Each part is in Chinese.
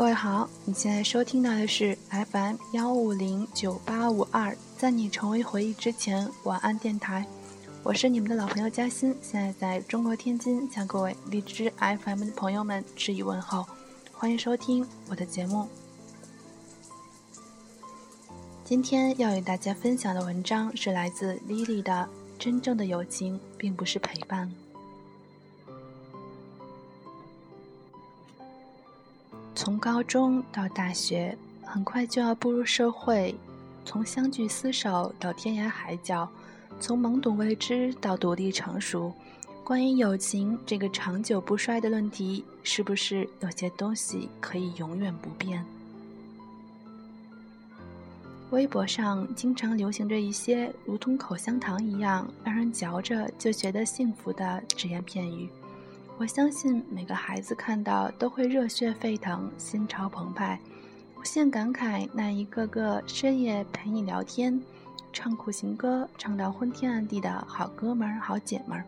各位好，你现在收听到的是 FM 幺五零九八五二，在你成为回忆之前，晚安电台。我是你们的老朋友嘉欣，现在在中国天津，向各位荔枝 FM 的朋友们致以问候，欢迎收听我的节目。今天要与大家分享的文章是来自 Lily 的《真正的友情并不是陪伴》。从高中到大学，很快就要步入社会；从相聚厮守到天涯海角，从懵懂未知到独立成熟，关于友情这个长久不衰的论题，是不是有些东西可以永远不变？微博上经常流行着一些如同口香糖一样让人嚼着就觉得幸福的只言片语。我相信每个孩子看到都会热血沸腾、心潮澎湃，无限感慨那一个个深夜陪你聊天、唱苦情歌、唱到昏天暗地的好哥们儿、好姐们儿。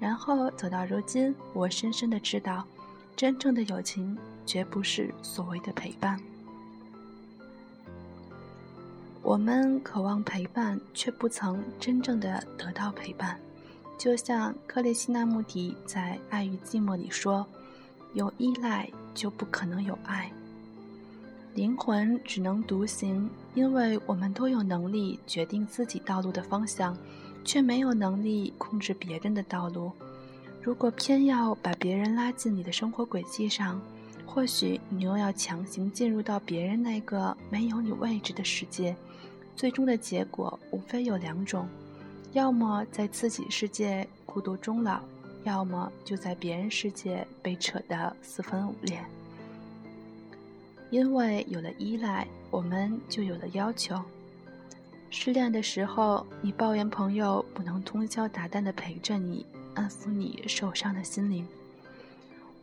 然后走到如今，我深深的知道，真正的友情绝不是所谓的陪伴。我们渴望陪伴，却不曾真正的得到陪伴。就像克里希那穆迪在《爱与寂寞》里说：“有依赖就不可能有爱。灵魂只能独行，因为我们都有能力决定自己道路的方向，却没有能力控制别人的道路。如果偏要把别人拉进你的生活轨迹上，或许你又要强行进入到别人那个没有你位置的世界，最终的结果无非有两种。”要么在自己世界孤独终老，要么就在别人世界被扯得四分五裂。因为有了依赖，我们就有了要求。失恋的时候，你抱怨朋友不能通宵达旦的陪着你，安抚你受伤的心灵；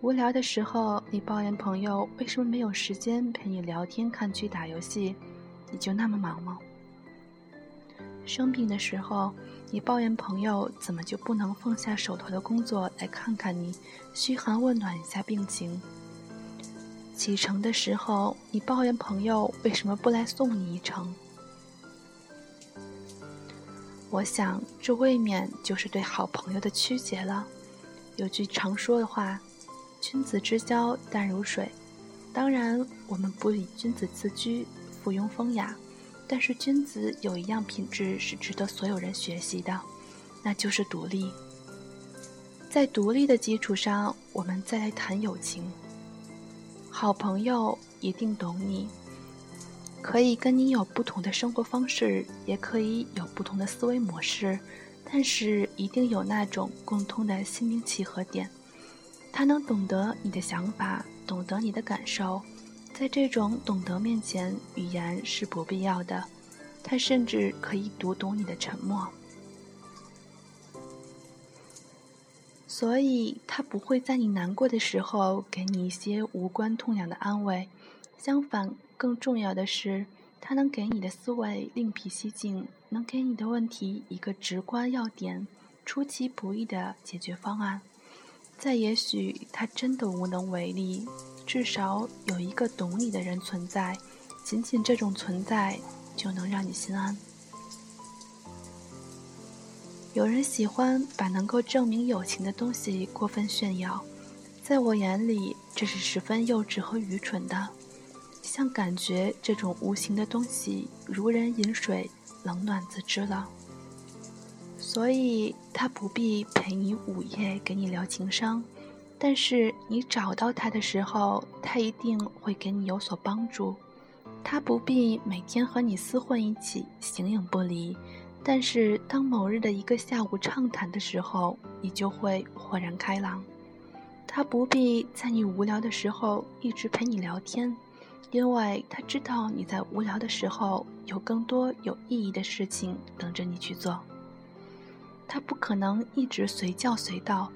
无聊的时候，你抱怨朋友为什么没有时间陪你聊天、看剧、打游戏，你就那么忙吗？生病的时候，你抱怨朋友怎么就不能放下手头的工作来看看你，嘘寒问暖一下病情；启程的时候，你抱怨朋友为什么不来送你一程。我想，这未免就是对好朋友的曲解了。有句常说的话：“君子之交淡如水。”当然，我们不以君子自居，附庸风雅。但是君子有一样品质是值得所有人学习的，那就是独立。在独立的基础上，我们再来谈友情。好朋友一定懂你，可以跟你有不同的生活方式，也可以有不同的思维模式，但是一定有那种共通的心灵契合点。他能懂得你的想法，懂得你的感受。在这种懂得面前，语言是不必要的。他甚至可以读懂你的沉默，所以他不会在你难过的时候给你一些无关痛痒的安慰。相反，更重要的是，他能给你的思维另辟蹊径，能给你的问题一个直观要点、出其不意的解决方案。再也许，他真的无能为力。至少有一个懂你的人存在，仅仅这种存在就能让你心安。有人喜欢把能够证明友情的东西过分炫耀，在我眼里，这是十分幼稚和愚蠢的。像感觉这种无形的东西，如人饮水，冷暖自知了。所以，他不必陪你午夜，给你聊情商。但是你找到他的时候，他一定会给你有所帮助。他不必每天和你厮混一起，形影不离。但是当某日的一个下午畅谈的时候，你就会豁然开朗。他不必在你无聊的时候一直陪你聊天，因为他知道你在无聊的时候有更多有意义的事情等着你去做。他不可能一直随叫随到。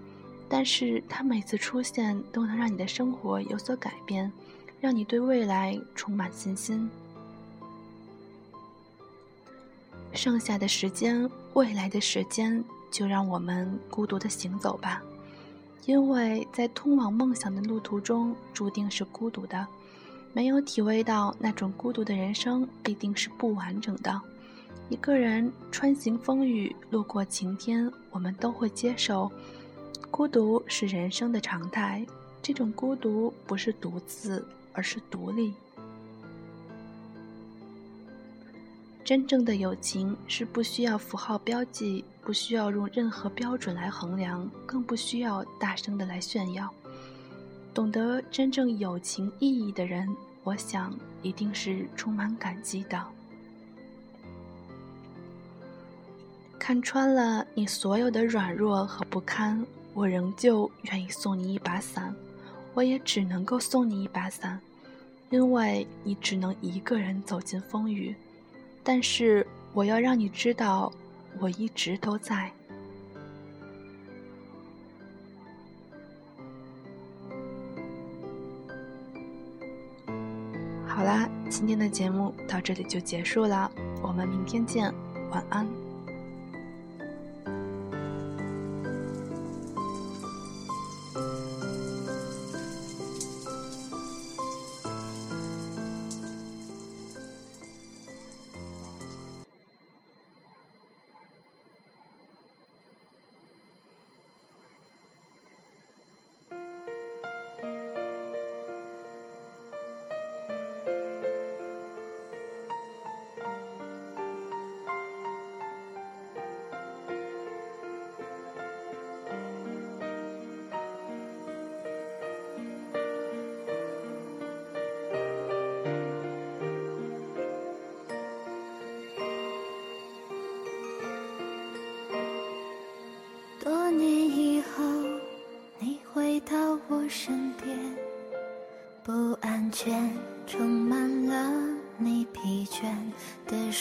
但是他每次出现都能让你的生活有所改变，让你对未来充满信心。剩下的时间，未来的时间，就让我们孤独的行走吧，因为在通往梦想的路途中，注定是孤独的。没有体味到那种孤独的人生必定是不完整的。一个人穿行风雨，路过晴天，我们都会接受。孤独是人生的常态，这种孤独不是独自，而是独立。真正的友情是不需要符号标记，不需要用任何标准来衡量，更不需要大声的来炫耀。懂得真正友情意义的人，我想一定是充满感激的。看穿了你所有的软弱和不堪，我仍旧愿意送你一把伞。我也只能够送你一把伞，因为你只能一个人走进风雨。但是我要让你知道，我一直都在。好啦，今天的节目到这里就结束了，我们明天见，晚安。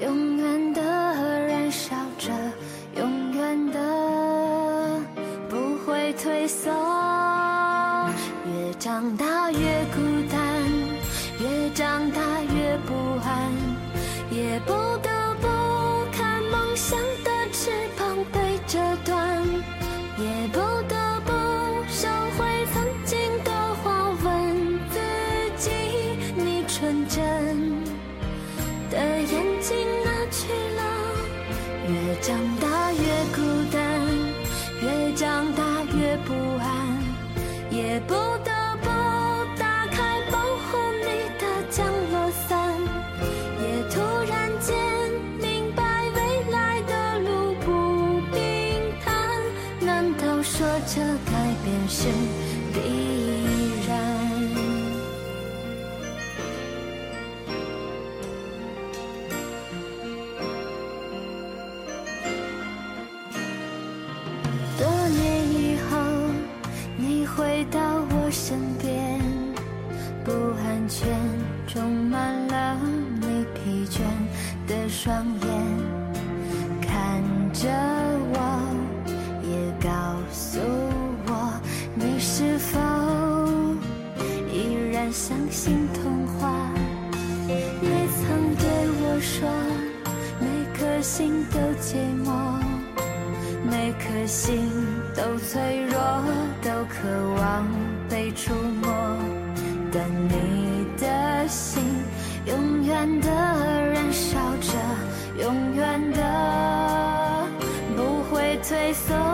永远的燃烧着，永远的不会退缩。越长大越孤单，越长大越不安，也不得的双眼，看着我，也告诉我，你是否依然相信童话？你曾对我说，每颗心都寂寞，每颗心都脆弱。都渴望被触摸，但你的心永远的笑着，永远的不会退缩。